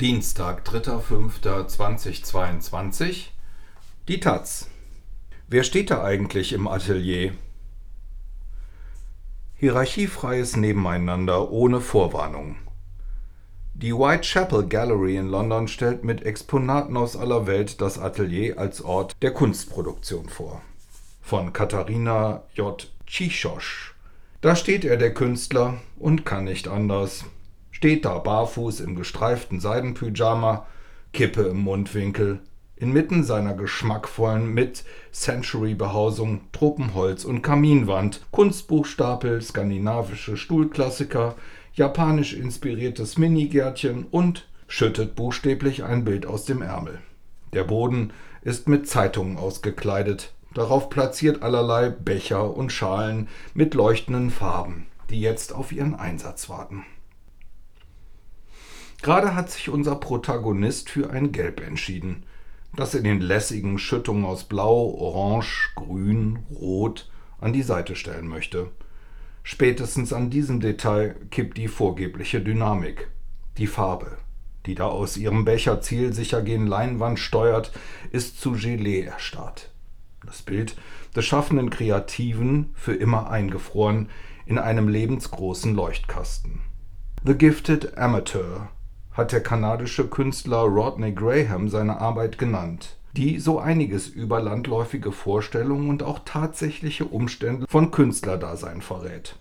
Dienstag, 3.5.2022 Die Taz. Wer steht da eigentlich im Atelier? Hierarchiefreies Nebeneinander ohne Vorwarnung. Die Whitechapel Gallery in London stellt mit Exponaten aus aller Welt das Atelier als Ort der Kunstproduktion vor. Von Katharina J. Tschichosch. Da steht er, der Künstler, und kann nicht anders steht da barfuß im gestreiften Seidenpyjama, Kippe im Mundwinkel, inmitten seiner geschmackvollen Mid-Century-Behausung Tropenholz und Kaminwand, Kunstbuchstapel, skandinavische Stuhlklassiker, japanisch inspiriertes Minigärtchen und schüttet buchstäblich ein Bild aus dem Ärmel. Der Boden ist mit Zeitungen ausgekleidet, darauf platziert allerlei Becher und Schalen mit leuchtenden Farben, die jetzt auf ihren Einsatz warten. Gerade hat sich unser Protagonist für ein Gelb entschieden, das in den lässigen Schüttungen aus Blau, Orange, Grün, Rot an die Seite stellen möchte. Spätestens an diesem Detail kippt die vorgebliche Dynamik. Die Farbe, die da aus ihrem Becher zielsicher gen Leinwand steuert, ist zu Gelee erstarrt. Das Bild des schaffenden Kreativen für immer eingefroren in einem lebensgroßen Leuchtkasten. The Gifted Amateur hat der kanadische Künstler Rodney Graham seine Arbeit genannt, die so einiges über landläufige Vorstellungen und auch tatsächliche Umstände von Künstlerdasein verrät.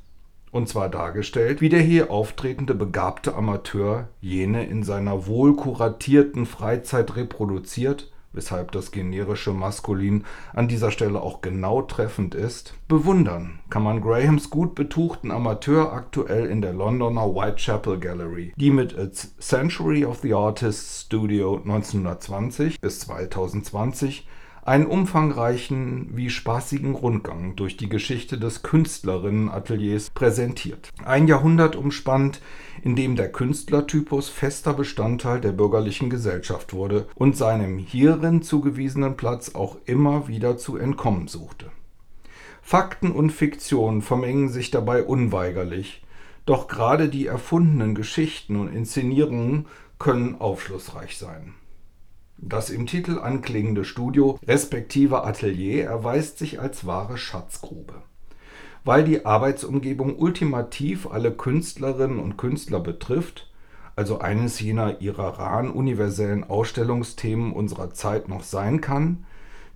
Und zwar dargestellt, wie der hier auftretende begabte Amateur jene in seiner wohl kuratierten Freizeit reproduziert weshalb das generische Maskulin an dieser Stelle auch genau treffend ist, bewundern kann man Grahams gut betuchten Amateur aktuell in der Londoner Whitechapel Gallery, die mit its Century of the Artists Studio 1920 bis 2020 einen umfangreichen wie spaßigen Rundgang durch die Geschichte des Künstlerinnenateliers präsentiert. Ein Jahrhundert umspannt, in dem der Künstlertypus fester Bestandteil der bürgerlichen Gesellschaft wurde und seinem hierin zugewiesenen Platz auch immer wieder zu entkommen suchte. Fakten und Fiktion vermengen sich dabei unweigerlich, doch gerade die erfundenen Geschichten und Inszenierungen können aufschlussreich sein. Das im Titel anklingende Studio respektive Atelier erweist sich als wahre Schatzgrube. Weil die Arbeitsumgebung ultimativ alle Künstlerinnen und Künstler betrifft, also eines jener ihrer raren universellen Ausstellungsthemen unserer Zeit noch sein kann,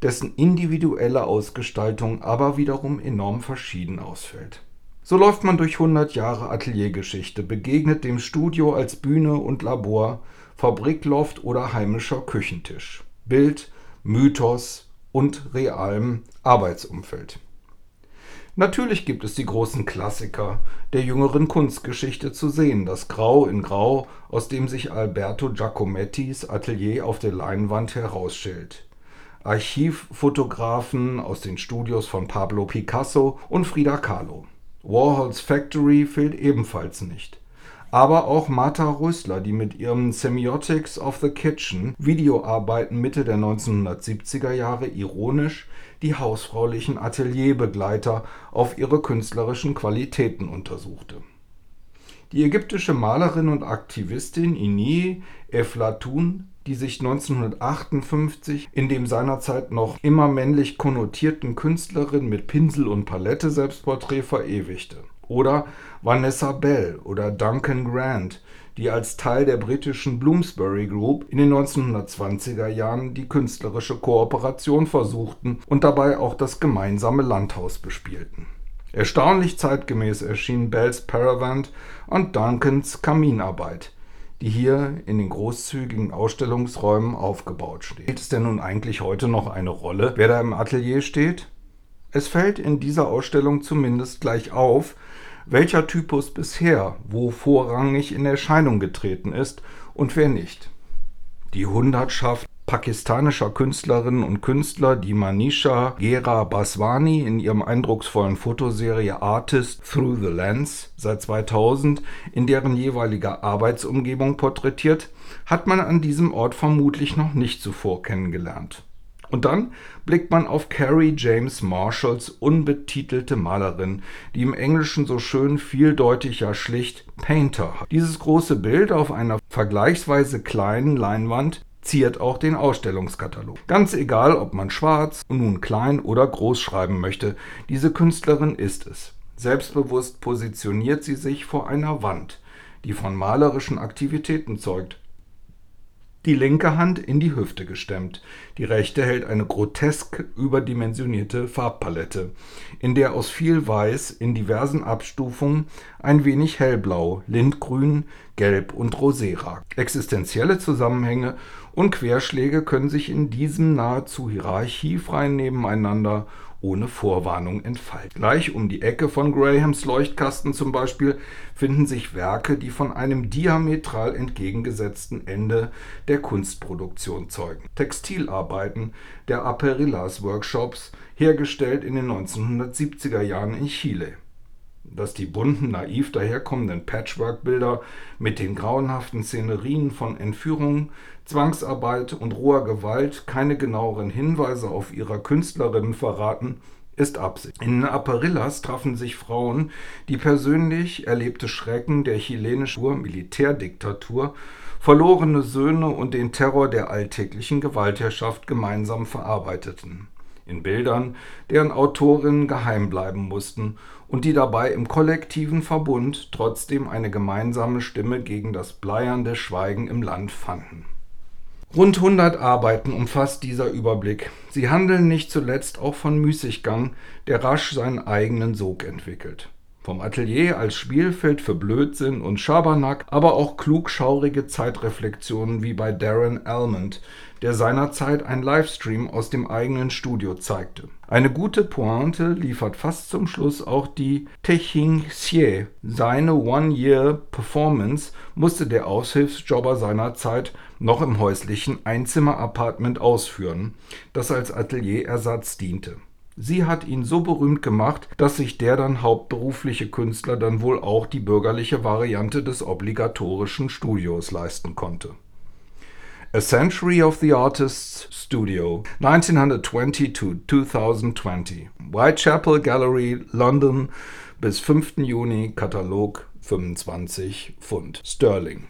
dessen individuelle Ausgestaltung aber wiederum enorm verschieden ausfällt. So läuft man durch 100 Jahre Ateliergeschichte, begegnet dem Studio als Bühne und Labor, Fabrikloft oder heimischer Küchentisch. Bild, Mythos und realem Arbeitsumfeld. Natürlich gibt es die großen Klassiker der jüngeren Kunstgeschichte zu sehen, das Grau in Grau, aus dem sich Alberto Giacomettis Atelier auf der Leinwand herausstellt. Archivfotografen aus den Studios von Pablo Picasso und Frida Kahlo. Warhols Factory fehlt ebenfalls nicht aber auch Martha Rösler, die mit ihrem Semiotics of the Kitchen Videoarbeiten Mitte der 1970er Jahre ironisch die hausfraulichen Atelierbegleiter auf ihre künstlerischen Qualitäten untersuchte. Die ägyptische Malerin und Aktivistin Ini Eflatun, die sich 1958 in dem seinerzeit noch immer männlich konnotierten Künstlerin mit Pinsel und Palette Selbstporträt verewigte oder Vanessa Bell oder Duncan Grant, die als Teil der britischen Bloomsbury Group in den 1920er Jahren die künstlerische Kooperation versuchten und dabei auch das gemeinsame Landhaus bespielten. Erstaunlich zeitgemäß erschienen Bells Paravant und Duncans Kaminarbeit, die hier in den großzügigen Ausstellungsräumen aufgebaut steht. Spielt es denn nun eigentlich heute noch eine Rolle, wer da im Atelier steht? Es fällt in dieser Ausstellung zumindest gleich auf, welcher Typus bisher wo vorrangig in Erscheinung getreten ist und wer nicht. Die Hundertschaft pakistanischer Künstlerinnen und Künstler, die Manisha Gera Baswani in ihrem eindrucksvollen Fotoserie Artist Through the Lens seit 2000 in deren jeweiliger Arbeitsumgebung porträtiert, hat man an diesem Ort vermutlich noch nicht zuvor kennengelernt. Und dann blickt man auf Carrie James Marshalls unbetitelte Malerin, die im Englischen so schön vieldeutig ja schlicht Painter hat. Dieses große Bild auf einer vergleichsweise kleinen Leinwand ziert auch den Ausstellungskatalog. Ganz egal, ob man schwarz, nun klein oder groß schreiben möchte, diese Künstlerin ist es. Selbstbewusst positioniert sie sich vor einer Wand, die von malerischen Aktivitäten zeugt die linke Hand in die Hüfte gestemmt, die rechte hält eine grotesk überdimensionierte Farbpalette, in der aus viel Weiß in diversen Abstufungen ein wenig hellblau, lindgrün, gelb und rosé ragt. Existenzielle Zusammenhänge und Querschläge können sich in diesem nahezu hierarchiefreien Nebeneinander ohne Vorwarnung entfalten. Gleich um die Ecke von Grahams Leuchtkasten zum Beispiel finden sich Werke, die von einem diametral entgegengesetzten Ende der Kunstproduktion zeugen. Textilarbeiten der Aperillas Workshops, hergestellt in den 1970er Jahren in Chile dass die bunten, naiv daherkommenden Patchwork-Bilder mit den grauenhaften Szenerien von Entführung, Zwangsarbeit und roher Gewalt keine genaueren Hinweise auf ihrer Künstlerinnen verraten, ist Absicht. In Aparillas trafen sich Frauen, die persönlich erlebte Schrecken der chilenischen Militärdiktatur, verlorene Söhne und den Terror der alltäglichen Gewaltherrschaft gemeinsam verarbeiteten in Bildern, deren Autorinnen geheim bleiben mussten und die dabei im kollektiven Verbund trotzdem eine gemeinsame Stimme gegen das bleiernde Schweigen im Land fanden. Rund 100 Arbeiten umfasst dieser Überblick. Sie handeln nicht zuletzt auch von Müßiggang, der rasch seinen eigenen Sog entwickelt. Vom Atelier als Spielfeld für Blödsinn und Schabernack, aber auch klugschaurige Zeitreflexionen wie bei Darren Almond, der seinerzeit ein Livestream aus dem eigenen Studio zeigte. Eine gute Pointe liefert fast zum Schluss auch die Teching Xie. Seine One-Year-Performance musste der Aushilfsjobber seinerzeit noch im häuslichen Einzimmer-Apartment ausführen, das als Atelierersatz diente. Sie hat ihn so berühmt gemacht, dass sich der dann hauptberufliche Künstler dann wohl auch die bürgerliche Variante des obligatorischen Studios leisten konnte. A Century of the Artist's Studio, 1920 to 2020. Whitechapel Gallery, London bis 5. Juni, Katalog 25 Pfund Sterling.